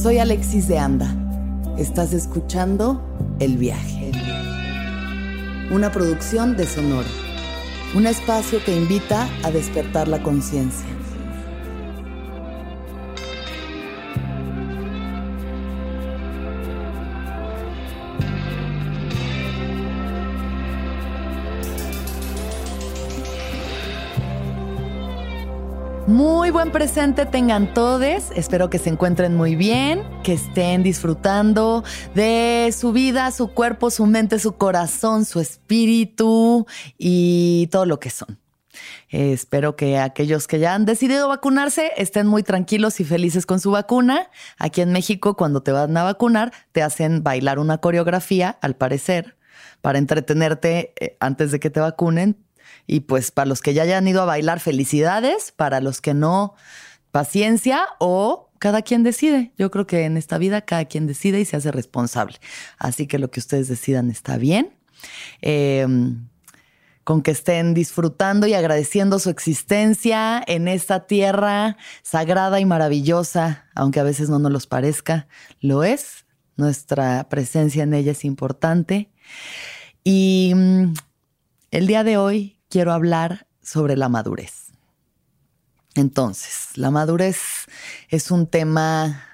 Soy Alexis de Anda. Estás escuchando El Viaje. Una producción de Sonoro. Un espacio que invita a despertar la conciencia. Presente tengan todos. Espero que se encuentren muy bien, que estén disfrutando de su vida, su cuerpo, su mente, su corazón, su espíritu y todo lo que son. Espero que aquellos que ya han decidido vacunarse estén muy tranquilos y felices con su vacuna. Aquí en México, cuando te van a vacunar, te hacen bailar una coreografía, al parecer, para entretenerte eh, antes de que te vacunen y pues para los que ya hayan ido a bailar, felicidades. Para los que no, paciencia o cada quien decide. Yo creo que en esta vida cada quien decide y se hace responsable. Así que lo que ustedes decidan está bien. Em, con que estén disfrutando y agradeciendo su existencia en esta tierra sagrada y maravillosa, aunque a veces no nos los parezca, lo es. Nuestra presencia en ella es importante. Y mm, el día de hoy quiero hablar sobre la madurez. Entonces, la madurez es un tema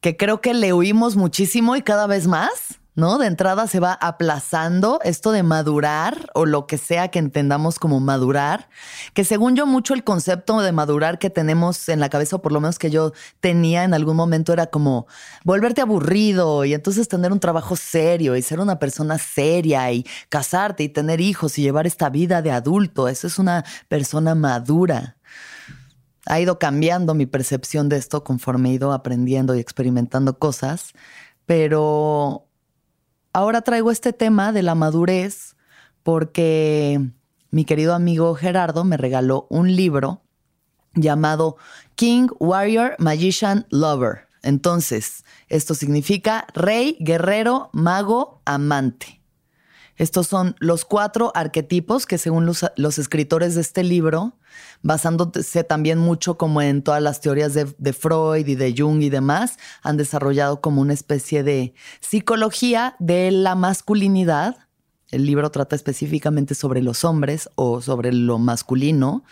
que creo que le oímos muchísimo y cada vez más. ¿No? De entrada se va aplazando esto de madurar o lo que sea que entendamos como madurar, que según yo mucho el concepto de madurar que tenemos en la cabeza, o por lo menos que yo tenía en algún momento, era como volverte aburrido y entonces tener un trabajo serio y ser una persona seria y casarte y tener hijos y llevar esta vida de adulto. Eso es una persona madura. Ha ido cambiando mi percepción de esto conforme he ido aprendiendo y experimentando cosas, pero ahora traigo este tema de la madurez porque mi querido amigo Gerardo me regaló un libro llamado King, Warrior, Magician, Lover. Entonces, esto significa rey, guerrero, mago, amante. Estos son los cuatro arquetipos que según los, escritores de este libro, basándose también mucho como en todas las teorías de, de, Freud y de Jung y demás, han desarrollado como una especie de psicología de la masculinidad. El libro trata específicamente sobre los hombres o sobre lo masculino,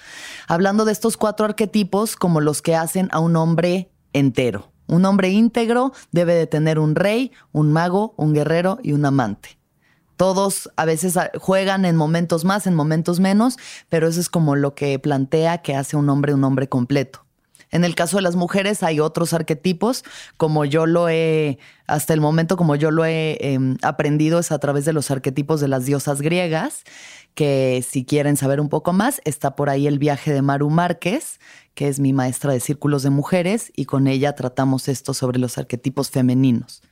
hablando de estos cuatro arquetipos como los que hacen a un hombre entero. Un hombre íntegro debe de tener un rey, un mago, un guerrero y un amante. Todos a veces ah, juegan en momentos más, en momentos menos, pero eso es como lo que plantea que hace un hombre un hombre completo. En el caso de las mujeres hay otros arquetipos, como yo lo he, hasta el momento como yo lo he em, aprendido es a través de los arquetipos de las diosas griegas, que si quieren saber un poco más, está por ahí el viaje de Maru Márquez, que es mi maestra de círculos de mujeres, y con ella tratamos esto sobre los arquetipos femeninos.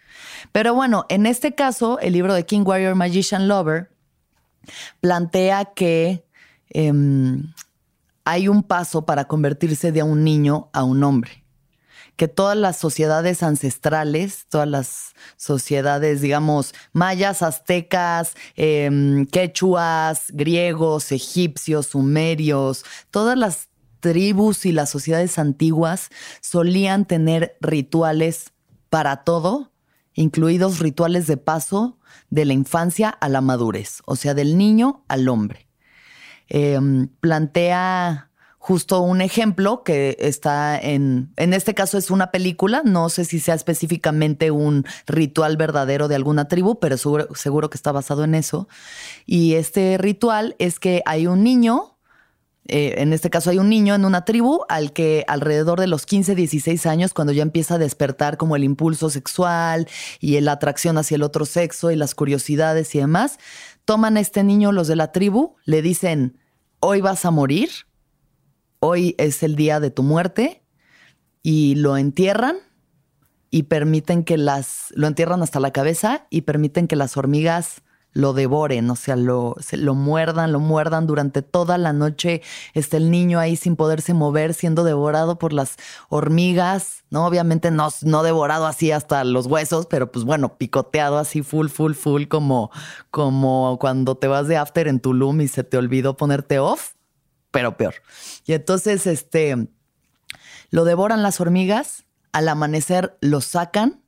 Pero bueno, en este caso, el libro de King Warrior Magician Lover plantea que em, hay un paso para convertirse de un niño a un hombre. Que todas las sociedades ancestrales, todas las sociedades, digamos, mayas, aztecas, em, quechuas, griegos, egipcios, sumerios, todas las tribus y las sociedades antiguas solían tener rituales para todo incluidos rituales de paso de la infancia a la madurez, o sea, del niño al hombre. Em, plantea justo un ejemplo que está en, en este caso es una película, no sé si sea específicamente un ritual verdadero de alguna tribu, pero seguro, seguro que está basado en eso. Y este ritual es que hay un niño eh, en este caso hay un niño en una tribu al que alrededor de los 15, 16 años, cuando ya empieza a despertar como el impulso sexual y la atracción hacia el otro sexo y las curiosidades y demás, toman a este niño los de la tribu, le dicen, hoy vas a morir, hoy es el día de tu muerte, y lo entierran y permiten que las, lo entierran hasta la cabeza y permiten que las hormigas lo devoren, o sea, lo, lo muerdan, lo muerdan durante toda la noche. Está el niño ahí sin poderse mover, siendo devorado por las hormigas, ¿no? Obviamente no, no devorado así hasta los huesos, pero pues bueno, picoteado así full, full, full, como, como cuando te vas de after en Tulum y se te olvidó ponerte off, pero peor. Y entonces, este, lo devoran las hormigas al amanecer lo sacan,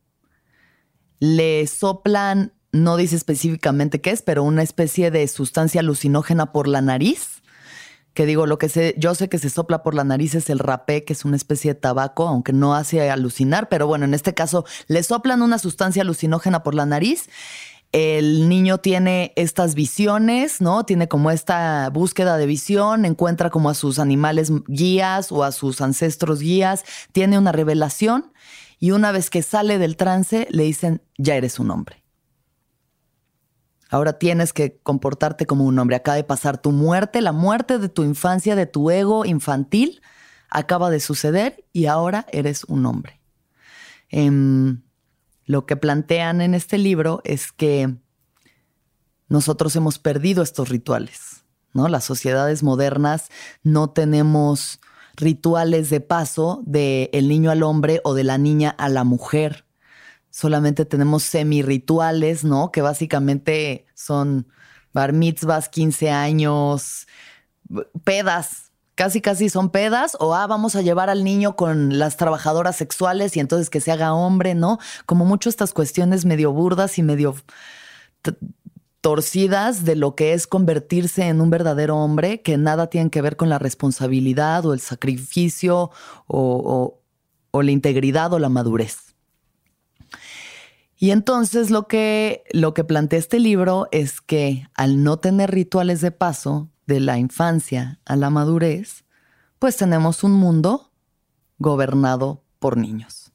le soplan, no dice específicamente qué es, pero una especie de sustancia alucinógena por la nariz. Que digo, lo que sé, yo sé que se sopla por la nariz es el rapé, que es una especie de tabaco, aunque no hace alucinar, pero bueno, en este caso le soplan una sustancia alucinógena por la nariz el niño tiene estas visiones, ¿no? Tiene como esta búsqueda de visión, encuentra como a sus animales guías o a sus ancestros guías, tiene una revelación y una vez que sale del trance le dicen, ya eres un hombre. Ahora tienes que comportarte como un hombre. Acaba de pasar tu muerte, la muerte de tu infancia, de tu ego infantil, acaba de suceder y ahora eres un hombre. Em, lo que plantean en este libro es que nosotros hemos perdido estos rituales, ¿no? Las sociedades modernas no tenemos rituales de paso de el niño al hombre o de la niña a la mujer. Solamente tenemos semi-rituales, ¿no? Que básicamente son bar mitzvahs, 15 años, pedas, casi casi son pedas o ah, vamos a llevar al niño con las trabajadoras sexuales y entonces que se haga hombre, ¿no? Como mucho estas cuestiones medio burdas y medio torcidas de lo que es convertirse en un verdadero hombre, que nada tienen que ver con la responsabilidad o el sacrificio o la integridad o la madurez. Y entonces lo que, lo que plantea este libro es que al no tener rituales de paso, de la infancia a la madurez, pues tenemos un mundo gobernado por niños.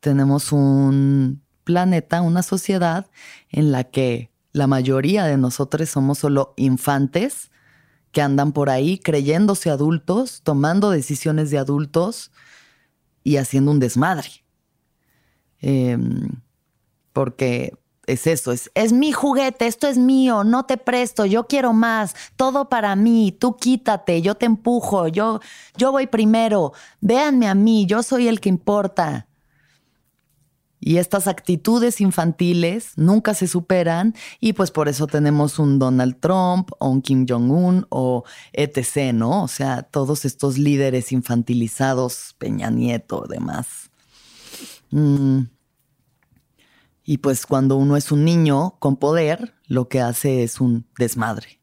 Tenemos un planeta, una sociedad en la que la mayoría de nosotros somos solo infantes que andan por ahí creyéndose adultos, tomando decisiones de adultos y haciendo un desmadre. Em, porque es eso, es, es mi juguete, esto es mío, no te presto, yo quiero más, todo para mí, tú quítate, yo te empujo, yo, yo voy primero, véanme a mí, yo soy el que importa. Y estas actitudes infantiles nunca se superan y pues por eso tenemos un Donald Trump o un Kim Jong-un o etc., ¿no? O sea, todos estos líderes infantilizados, Peña Nieto, demás. Mm. Y pues cuando uno es un niño con poder, lo que hace es un desmadre.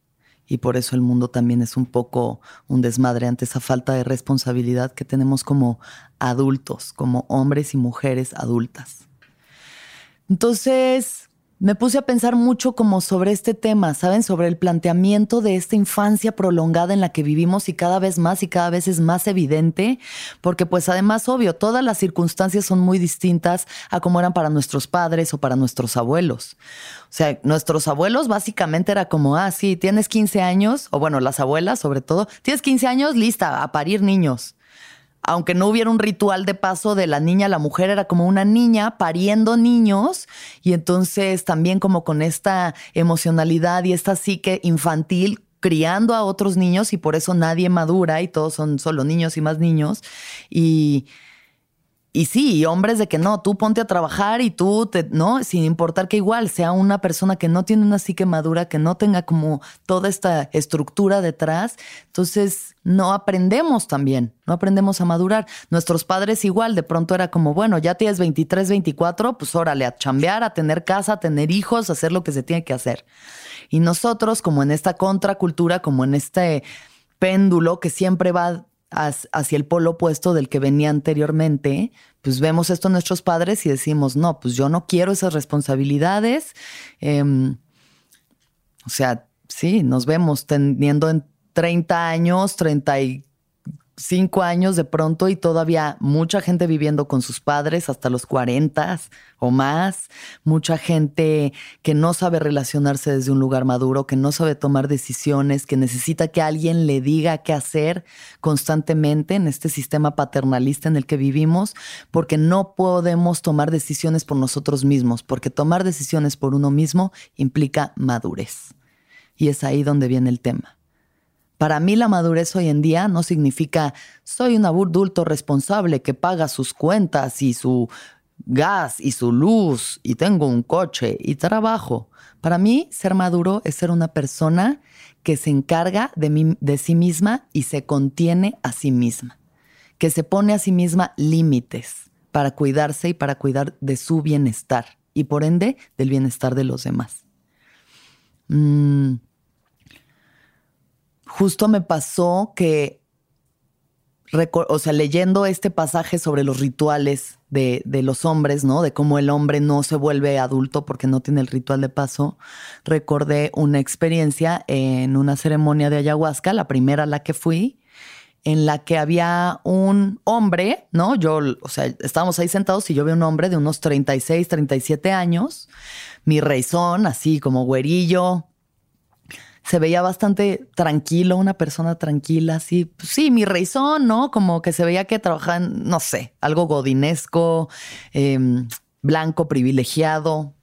Y por eso el mundo también es un poco un desmadre ante esa falta de responsabilidad que tenemos como adultos, como hombres y mujeres adultas. Entonces, me puse a pensar mucho como sobre este tema, ¿saben? Sobre el planteamiento de esta infancia prolongada en la que vivimos y cada vez más y cada vez es más evidente, porque pues además, obvio, todas las circunstancias son muy distintas a como eran para nuestros padres o para nuestros abuelos. O sea, nuestros abuelos básicamente era como, ah, sí, tienes 15 años, o bueno, las abuelas sobre todo, tienes 15 años, lista, a parir niños aunque no hubiera un ritual de paso de la niña a la mujer, era como una niña pariendo niños y entonces también como con esta emocionalidad y esta psique infantil criando a otros niños y por eso nadie madura y todos son solo niños y más niños. Y y sí, hombres de que no, tú ponte a trabajar y tú, te, ¿no? Sin importar que igual sea una persona que no tiene una psique madura, que no tenga como toda esta estructura detrás, entonces no aprendemos también, no aprendemos a madurar. Nuestros padres igual, de pronto era como, bueno, ya tienes 23, 24, pues órale, a chambear, a tener casa, a tener hijos, a hacer lo que se tiene que hacer. Y nosotros, como en esta contracultura, como en este péndulo que siempre va hacia el polo opuesto del que venía anteriormente, pues vemos esto en nuestros padres y decimos, no, pues yo no quiero esas responsabilidades. Em, o sea, sí, nos vemos teniendo en 30 años, 30 y cinco años de pronto y todavía mucha gente viviendo con sus padres hasta los 40 o más, mucha gente que no sabe relacionarse desde un lugar maduro, que no sabe tomar decisiones, que necesita que alguien le diga qué hacer constantemente en este sistema paternalista en el que vivimos, porque no podemos tomar decisiones por nosotros mismos, porque tomar decisiones por uno mismo implica madurez. Y es ahí donde viene el tema. Para mí la madurez hoy en día no significa soy un adulto responsable que paga sus cuentas y su gas y su luz y tengo un coche y trabajo. Para mí ser maduro es ser una persona que se encarga de, de sí misma y se contiene a sí misma, que se pone a sí misma límites para cuidarse y para cuidar de su bienestar y por ende del bienestar de los demás. Mm. Justo me pasó que, o sea, leyendo este pasaje sobre los rituales de, los hombres, ¿no? De cómo el hombre no se vuelve adulto porque no tiene el ritual de paso, recordé una experiencia en una ceremonia de ayahuasca, la primera a la que fui, en la que había un hombre, ¿no? Yo, o sea, estábamos ahí sentados y yo vi un hombre de unos 36, 37 años, mi reizón, así como güerillo. Se veía bastante tranquilo, una persona tranquila, así. Pues sí, mi reizón, ¿no? Como que se veía que trabajaba en, no sé, algo godinesco, em, blanco, privilegiado.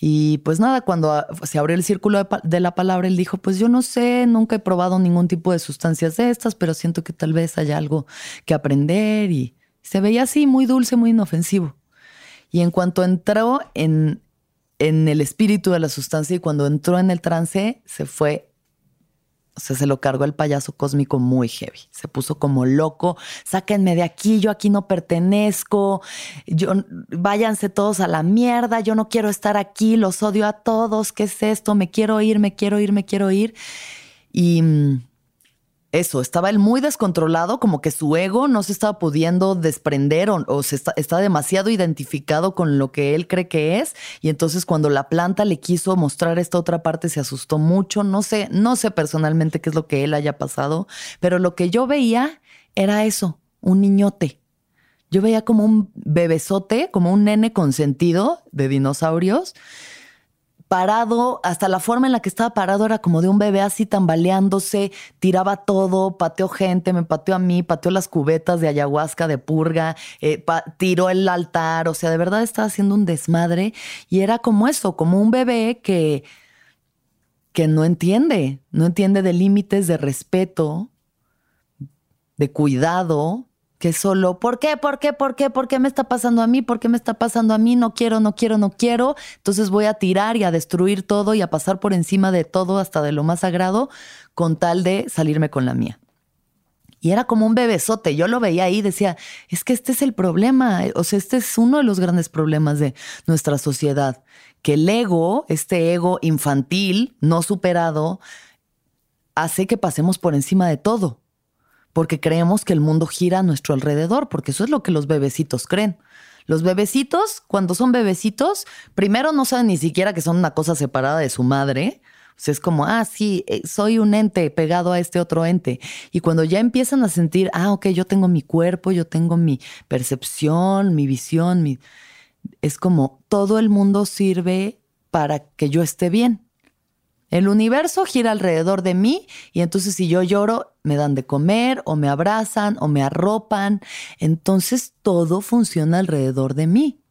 Y pues nada, cuando se abrió el círculo de, la palabra, él dijo, pues yo no sé, nunca he probado ningún tipo de sustancias de estas, pero siento que tal vez haya algo que aprender y se veía así, muy dulce, muy inofensivo. Y en cuanto entró en, en el espíritu de la sustancia y cuando entró en el trance, se fue o sea, se lo cargó el payaso cósmico muy heavy. Se puso como loco. Sáquenme de aquí, yo aquí no pertenezco. Yo, váyanse todos a la mierda. Yo no quiero estar aquí, los odio a todos. ¿Qué es esto? Me quiero ir, me quiero ir, me quiero ir. Y mm, eso, estaba él muy descontrolado, como que su ego no se estaba pudiendo desprender o, se está, demasiado identificado con lo que él cree que es. Y entonces cuando la planta le quiso mostrar esta otra parte, se asustó mucho. No sé, no sé personalmente qué es lo que él haya pasado, pero lo que yo veía era eso, un niñote. Yo veía como un bebesote, como un nene consentido de dinosaurios parado, hasta la forma en la que estaba parado era como de un bebé así tambaleándose, tiraba todo, pateó gente, me pateó a mí, pateó las cubetas de ayahuasca, de purga, eh, tiró el altar, o sea, de verdad estaba haciendo un desmadre y era como eso, como un bebé que, que no entiende, no entiende de límites de respeto, de cuidado, que solo, ¿por qué? ¿Por qué? ¿Por qué? ¿Por qué me está pasando a mí? ¿Por qué me está pasando a mí? No quiero, no quiero, no quiero. Entonces voy a tirar y a destruir todo y a pasar por encima de todo hasta de lo más sagrado con tal de salirme con la mía. Y era como un bebesote. Yo lo veía ahí y decía, es que este es el problema. O sea, este es uno de los grandes problemas de nuestra sociedad. Que el ego, este ego infantil, no superado, hace que pasemos por encima de todo porque creemos que el mundo gira a nuestro alrededor, porque eso es lo que los bebecitos creen. Los bebecitos, cuando son bebecitos, primero no saben ni siquiera que son una cosa separada de su madre. Es como, ah, sí, eh, soy un ente pegado a este otro ente. Y cuando ya empiezan a sentir, ah, ok, yo tengo mi cuerpo, yo tengo mi percepción, mi visión, mi... es como todo el mundo sirve para que yo esté bien. El universo gira alrededor de mí y entonces si yo lloro, me dan de comer o me abrazan o me arropan. Entonces todo funciona alrededor de mí.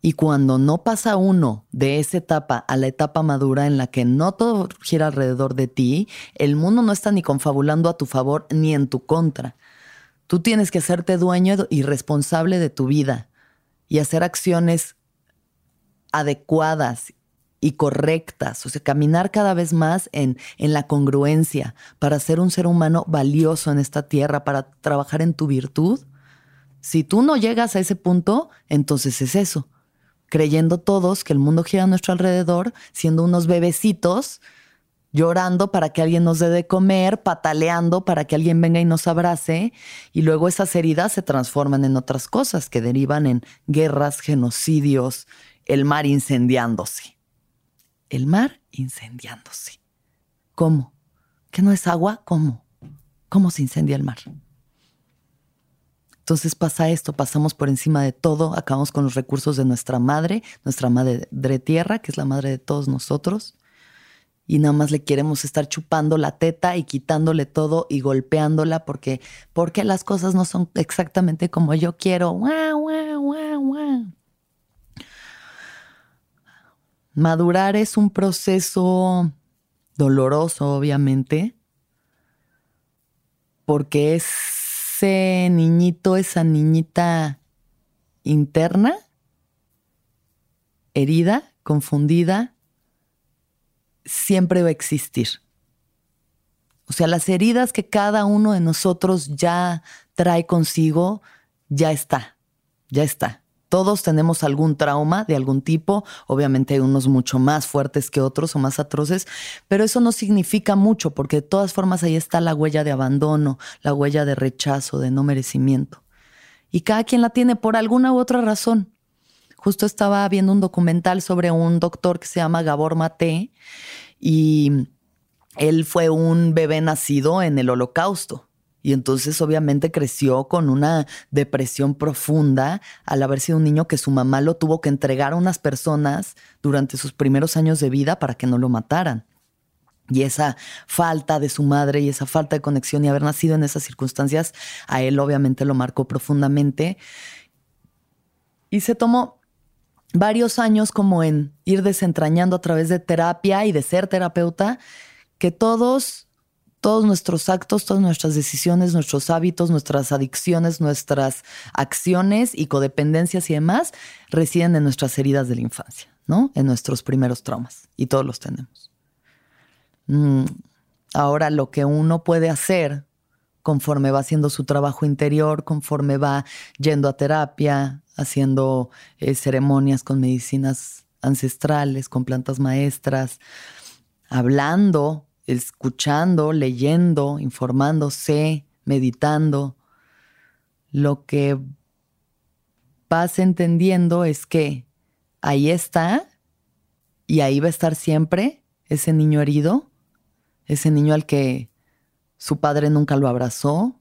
Y cuando no pasa uno de esa etapa a la etapa madura en la que no todo gira alrededor de ti, el mundo no está ni confabulando a tu favor ni en tu contra. Tú tienes que hacerte dueño y responsable de tu vida y hacer acciones adecuadas y correctas, o sea, caminar cada vez más en, en la congruencia para ser un ser humano valioso en esta tierra, para trabajar en tu virtud. Si tú no llegas a ese punto, entonces es eso, creyendo todos que el mundo gira a nuestro alrededor, siendo unos bebecitos, llorando para que alguien nos dé de comer, pataleando para que alguien venga y nos abrace, y luego esas heridas se transforman en otras cosas que derivan en guerras, genocidios, el mar incendiándose el mar incendiándose. ¿Cómo? ¿Que no es agua? ¿Cómo? ¿Cómo se incendia el mar? Entonces pasa esto, pasamos por encima de todo, acabamos con los recursos de nuestra madre, nuestra madre tierra, que es la madre de todos nosotros, y nada más le queremos estar chupando la teta y quitándole todo y golpeándola porque, porque las cosas no son exactamente como yo quiero. Madurar es un proceso doloroso, obviamente, porque ese niñito, esa niñita interna, herida, confundida, siempre va a existir. O sea, las heridas que cada uno de nosotros ya trae consigo, ya está. ya está. Todos tenemos algún trauma de algún tipo, obviamente hay unos mucho más fuertes que otros o más atroces, pero eso no significa mucho porque de todas formas ahí está la huella de abandono, la huella de rechazo, de no merecimiento. Y cada quien la tiene por alguna u otra razón. Justo estaba viendo un documental sobre un doctor que se llama Gabor Mate y él fue un bebé nacido en el holocausto. Y entonces obviamente creció con una depresión profunda al haber sido un niño que su mamá lo tuvo que entregar a unas personas durante sus primeros años de vida para que no lo mataran. Y esa falta de su madre y esa falta de conexión y haber nacido en esas circunstancias, a él obviamente lo marcó profundamente. Y se tomó varios años como en ir desentrañando a través de terapia y de ser terapeuta, que todos todos nuestros actos, todas nuestras decisiones, nuestros hábitos, nuestras adicciones, nuestras acciones y codependencias y demás residen en nuestras heridas de la infancia, ¿no? En nuestros primeros traumas. Y todos los tenemos. Mm, ahora, lo que uno puede hacer conforme va haciendo su trabajo interior, conforme va yendo a terapia, haciendo eh, ceremonias con medicinas ancestrales, con plantas maestras, hablando escuchando, leyendo, informándose, meditando, lo que vas entendiendo es que ahí está y ahí va a estar siempre ese niño herido, ese niño al que su padre nunca lo abrazó,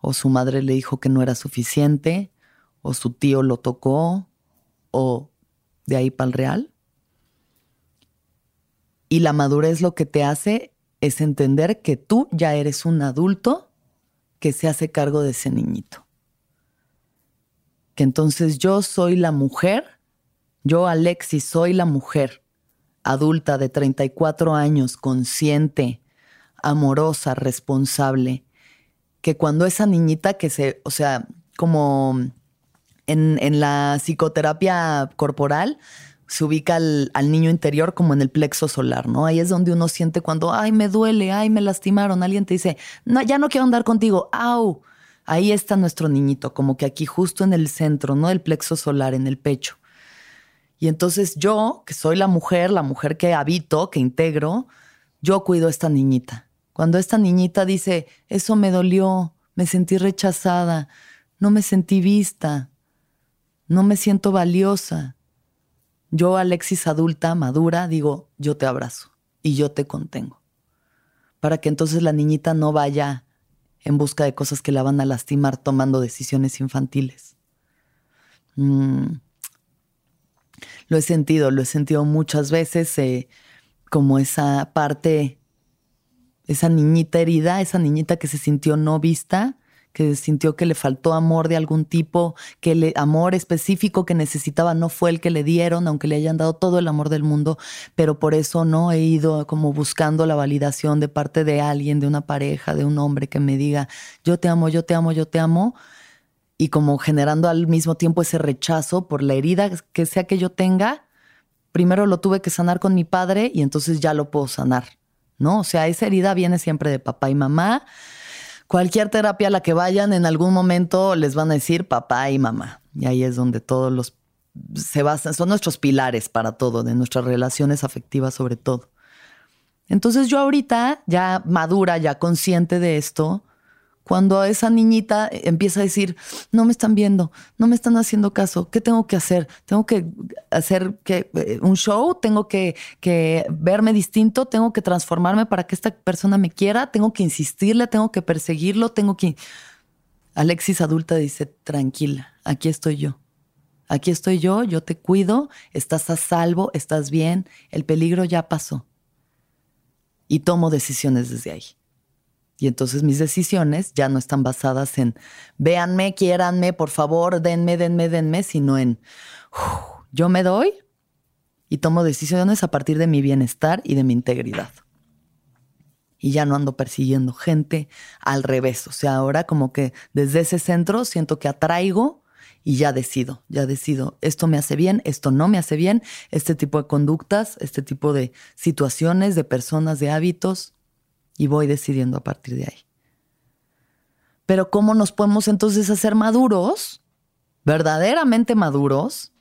o su madre le dijo que no era suficiente, o su tío lo tocó, o de ahí para el real. Y la madurez lo que te hace es entender que tú ya eres un adulto que se hace cargo de ese niñito. Que entonces yo soy la mujer, yo Alexis soy la mujer adulta de 34 años, consciente, amorosa, responsable, que cuando esa niñita que se, o sea, como en, en la psicoterapia corporal, se ubica al, niño interior como en el plexo solar, ¿no? Ahí es donde uno siente cuando, ay, me duele, ay, me lastimaron, alguien te dice, no, ya no quiero andar contigo, au. Ahí está nuestro niñito, como que aquí justo en el centro, ¿no? El plexo solar, en el pecho. Y entonces yo, que soy la mujer, la mujer que habito, que integro, yo cuido a esta niñita. Cuando esta niñita dice, eso me dolió, me sentí rechazada, no me sentí vista, no me siento valiosa, yo, Alexis adulta, madura, digo, yo te abrazo y yo te contengo. Para que entonces la niñita no vaya en busca de cosas que la van a lastimar tomando decisiones infantiles. Mm. Lo he sentido, lo he sentido muchas veces eh, como esa parte, esa niñita herida, esa niñita que se sintió no vista que sintió que le faltó amor de algún tipo, que el amor específico que necesitaba no fue el que le dieron, aunque le hayan dado todo el amor del mundo, pero por eso no he ido como buscando la validación de parte de alguien, de una pareja, de un hombre que me diga, yo te amo, yo te amo, yo te amo, y como generando al mismo tiempo ese rechazo por la herida que sea que yo tenga, primero lo tuve que sanar con mi padre y entonces ya lo puedo sanar, ¿no? O sea, esa herida viene siempre de papá y mamá cualquier terapia a la que vayan, en algún momento les van a decir papá y mamá. Y ahí es donde todos los se basan, son nuestros pilares para todo, de nuestras relaciones afectivas sobre todo. Entonces yo ahorita, ya madura, ya consciente de esto, cuando esa niñita empieza a decir, no me están viendo, no me están haciendo caso, ¿qué tengo que hacer? ¿Tengo que hacer eh, un show? ¿Tengo que, que verme distinto? ¿Tengo que transformarme para que esta persona me quiera? ¿Tengo que insistirle? ¿Tengo que perseguirlo? ¿Tengo que...? Alexis adulta dice, tranquila, aquí estoy yo. Aquí estoy yo, yo te cuido, estás a salvo, estás bien, el peligro ya pasó. Y tomo decisiones desde ahí. Y entonces mis decisiones ya no están basadas en véanme, quiéranme, por favor, denme, denme, denme, sino en yo me doy y tomo decisiones a partir de mi bienestar y de mi integridad. Y ya no ando persiguiendo gente al revés. O sea, ahora como que desde ese centro siento que atraigo y ya decido, ya decido, esto me hace bien, esto no me hace bien, este tipo de conductas, este tipo de situaciones, de personas, de hábitos, y voy decidiendo a partir de ahí. Pero ¿cómo nos podemos entonces hacer maduros? verdaderamente maduros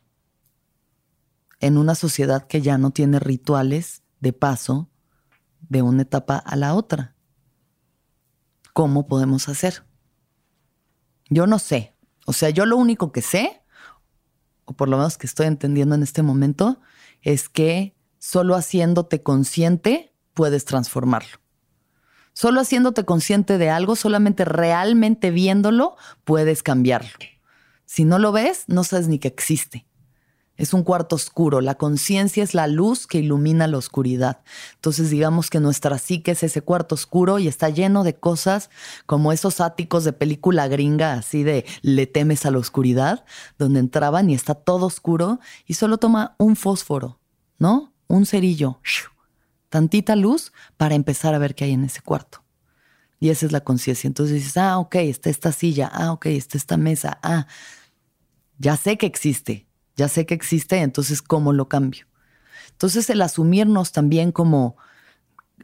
en una sociedad que ya no tiene rituales de paso de una etapa a la otra. ¿Cómo podemos hacer? Yo no sé. O sea, yo lo único que sé, o por lo menos que estoy entendiendo en este momento, es que solo haciéndote consciente puedes transformarlo. Solo haciéndote consciente de algo, solamente realmente viéndolo, puedes cambiarlo. Si no lo ves, no sabes ni que existe. Es un cuarto oscuro. La conciencia es la luz que ilumina la oscuridad. Entonces digamos que nuestra psique es ese cuarto oscuro y está lleno de cosas como esos áticos de película gringa, así de le temes a la oscuridad, donde entraban y está todo oscuro y solo toma un fósforo, ¿no? Un cerillo, tantita luz para empezar a ver qué hay en ese cuarto. Y esa es la conciencia. Entonces dices, ah, ok, está esta silla, ah, ok, está esta mesa, ah, ya sé que existe ya sé que existe, entonces ¿cómo lo cambio? Entonces el asumirnos también como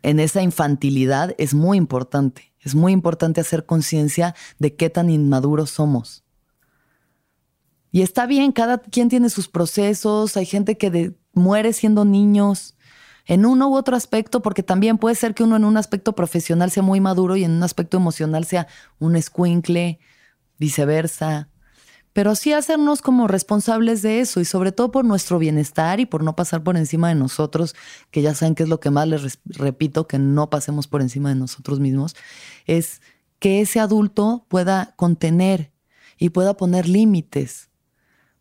en esa infantilidad es muy importante. Es muy importante hacer conciencia de qué tan inmaduros somos. Y está bien, cada quien tiene sus procesos, hay gente que muere siendo niños en uno u otro aspecto, porque también puede ser que uno en un aspecto profesional sea muy maduro y en un aspecto emocional sea un escuincle, viceversa pero sí hacernos como responsables de eso y sobre todo por nuestro bienestar y por no pasar por encima de nosotros, que ya saben que es lo que más les repito, que no pasemos por encima de nosotros mismos, es que ese adulto pueda contener y pueda poner límites.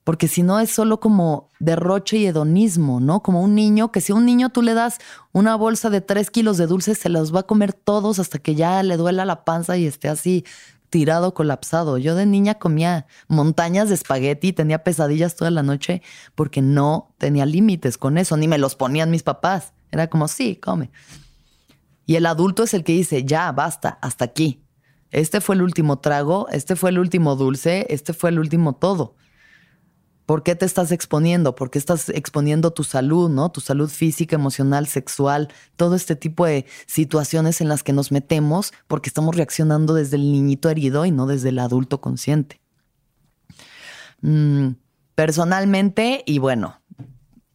Porque si no es solo como derroche y hedonismo, ¿no? Como un niño, que si a un niño tú le das una bolsa de tres kilos de dulces, se los va a comer todos hasta que ya le duela la panza y esté así tirado, colapsado. Yo de niña comía montañas de espagueti, tenía pesadillas toda la noche porque no tenía límites con eso, ni me los ponían mis papás. Era como, sí, come. Y el adulto es el que dice, ya, basta, hasta aquí. Este fue el último trago, este fue el último dulce, este fue el último todo. ¿Por qué te estás exponiendo? ¿Por qué estás exponiendo tu salud, ¿no? Tu salud física, emocional, sexual, todo este tipo de situaciones en las que nos metemos porque estamos reaccionando desde el niñito herido y no desde el adulto consciente. Mm, personalmente, y bueno,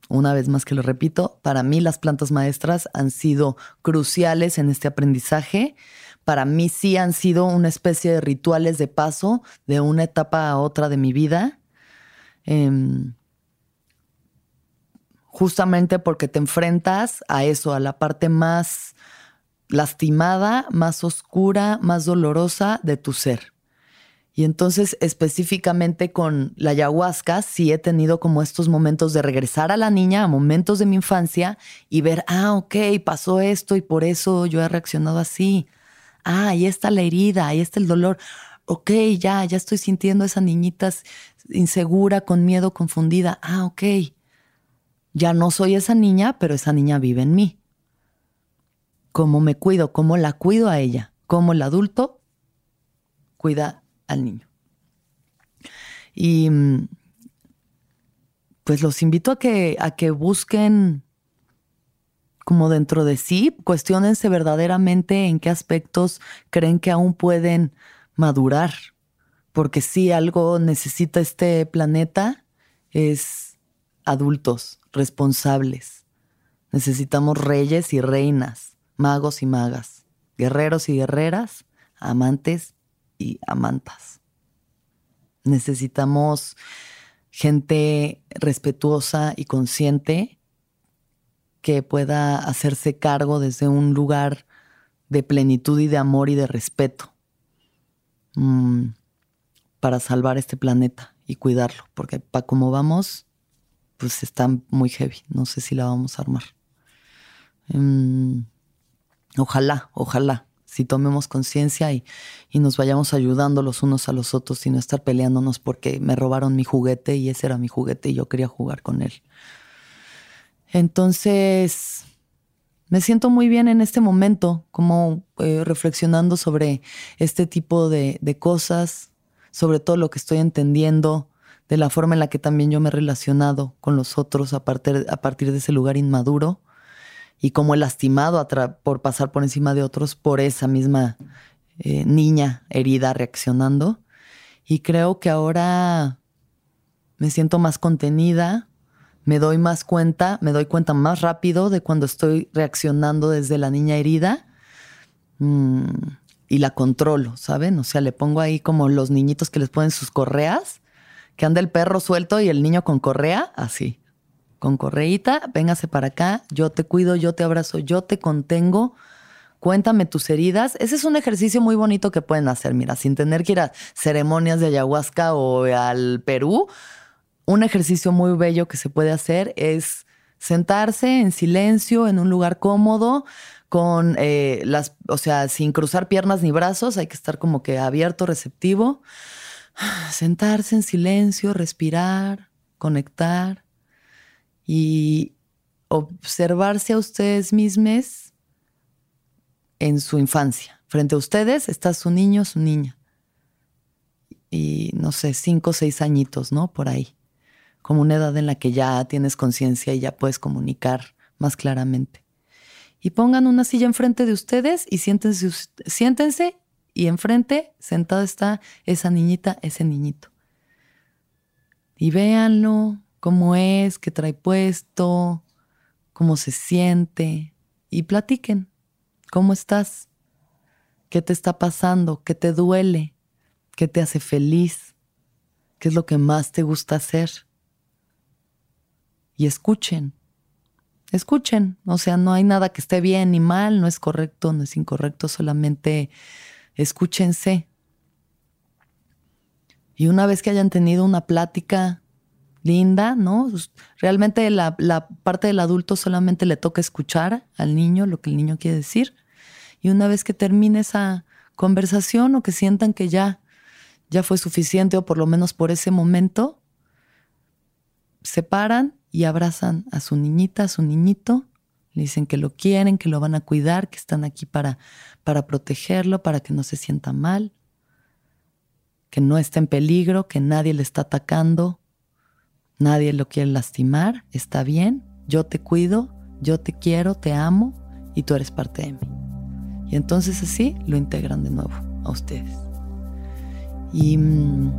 una vez más que lo repito, para mí las plantas maestras han sido cruciales en este aprendizaje. Para mí sí han sido una especie de rituales de paso de una etapa a otra de mi vida Em, justamente porque te enfrentas a eso, a la parte más lastimada, más oscura, más dolorosa de tu ser. Y entonces específicamente con la ayahuasca sí he tenido como estos momentos de regresar a la niña, a momentos de mi infancia y ver, ah, ok, pasó esto y por eso yo he reaccionado así. Ah, ahí está la herida, ahí está el dolor. Ok, ya, ya estoy sintiendo esa niñita insegura, con miedo, confundida. Ah, ok. Ya no soy esa niña, pero esa niña vive en mí. ¿Cómo me cuido? ¿Cómo la cuido a ella? ¿Cómo el adulto cuida al niño? Y pues los invito a que, a que busquen como dentro de sí, cuestionense verdaderamente en qué aspectos creen que aún pueden madurar porque si algo necesita este planeta es adultos responsables. Necesitamos reyes y reinas, magos y magas, guerreros y guerreras, amantes y amantas. Necesitamos gente respetuosa y consciente que pueda hacerse cargo desde un lugar de plenitud y de amor y de respeto. Mm, para salvar este planeta y cuidarlo, porque para como vamos, pues está muy heavy. No sé si la vamos a armar. Em, ojalá, ojalá, si tomemos conciencia y, y, nos vayamos ayudando los unos a los otros y no estar peleándonos porque me robaron mi juguete y ese era mi juguete y yo quería jugar con él. Entonces, me siento muy bien en este momento, como eh, reflexionando sobre este tipo de, cosas, sobre todo lo que estoy entendiendo, de la forma en la que también yo me he relacionado con los otros a partir, a partir de ese lugar inmaduro y como he lastimado por pasar por encima de otros por esa misma eh, niña herida reaccionando. Y creo que ahora me siento más contenida, me doy más cuenta, me doy cuenta más rápido de cuando estoy reaccionando desde la niña herida mm, y la controlo, ¿saben? O sea, le pongo ahí como los niñitos que les ponen sus correas, que anda el perro suelto y el niño con correa, así, con correíta, véngase para acá, yo te cuido, yo te abrazo, yo te contengo cuéntame tus heridas. Ese es un ejercicio muy bonito que pueden hacer, mira, sin tener que ir a ceremonias de ayahuasca o al Perú. Un ejercicio muy bello que se puede hacer es sentarse en silencio en un lugar cómodo con eh, las, o sea, sin cruzar piernas ni brazos, hay que estar como que abierto, receptivo. Sentarse en silencio, respirar, conectar y observarse a ustedes mismos en su infancia. Frente a ustedes está su niño, su niña. Y no sé, cinco o seis añitos, ¿no? Por ahí. Como una edad en la que ya tienes conciencia y ya puedes comunicar más claramente. Y pongan una silla enfrente de ustedes y siéntense, siéntense y enfrente, sentada está esa niñita, ese niñito. Y véanlo, cómo es, qué trae puesto, cómo se siente, y platiquen. ¿Cómo estás? ¿Qué te está pasando? ¿Qué te duele? ¿Qué te hace feliz? ¿Qué es lo que más te gusta hacer? Y escuchen, escuchen, o sea, no hay nada que esté bien ni mal, no es correcto, no es incorrecto, solamente escúchense. Y una vez que hayan tenido una plática linda, ¿no? Pues, realmente la, parte del adulto solamente le toca escuchar al niño lo que el niño quiere decir. Y una vez que termine esa conversación o que sientan que ya, ya fue suficiente o por lo menos por ese momento, se paran y abrazan a su niñita, a su niñito, le dicen que lo quieren, que lo van a cuidar, que están aquí para, para protegerlo, para que no se sienta mal, que no está en peligro, que nadie le está atacando, Nadie lo quiere lastimar, está bien, yo te cuido, yo te quiero, te amo y tú eres parte de mí. Y entonces así lo integran de nuevo a ustedes. Y, mm,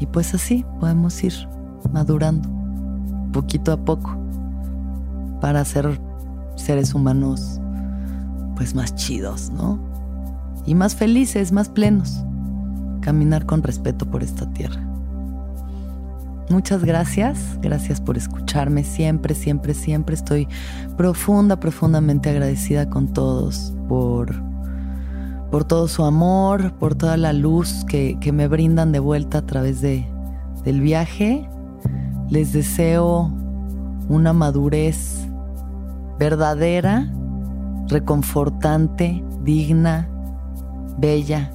y pues así podemos ir madurando poquito a poco para ser seres humanos pues más chidos, ¿no? Y más felices, más plenos. Caminar con respeto por esta tierra. Muchas gracias, gracias por escucharme siempre, siempre, siempre. Estoy profunda, profundamente agradecida con todos por, por todo su amor, por toda la luz que, que me brindan de vuelta a través de, del viaje. Les deseo una madurez verdadera, reconfortante, digna, bella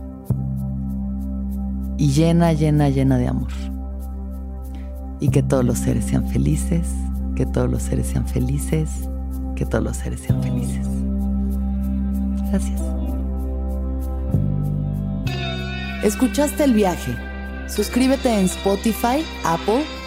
y llena, llena, llena de amor y que todos los seres sean felices, que todos los seres sean felices, que todos los seres sean felices. Gracias. ¿Escuchaste el viaje? Suscríbete en Spotify, Apple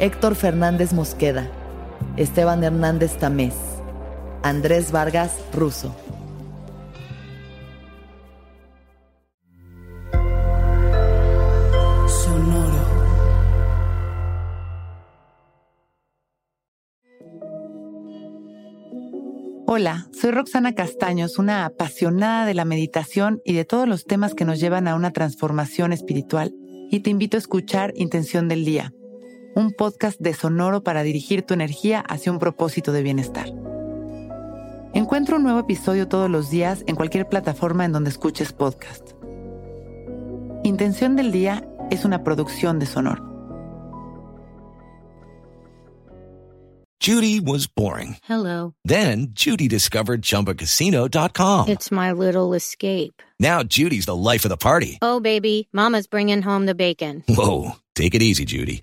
Héctor Fernández Mosqueda, Esteban Hernández Tamés, Andrés Vargas Russo. Hola, soy Roxana Castaños, una apasionada de la meditación y de todos los temas que nos llevan a una transformación espiritual, y te invito a escuchar Intención del Día, un podcast de Sonoro para dirigir tu energía hacia un propósito de bienestar. Encuentro un nuevo episodio todos los días en cualquier plataforma en donde escuches podcast. Intención del Día es una producción de Sonoro. Judy was boring. Hello. Then Judy discovered ChumbaCasino.com. It's my little escape. Now Judy's the life of the party. Oh, baby, mama's bringing home the bacon. Whoa, Take it easy, Judy.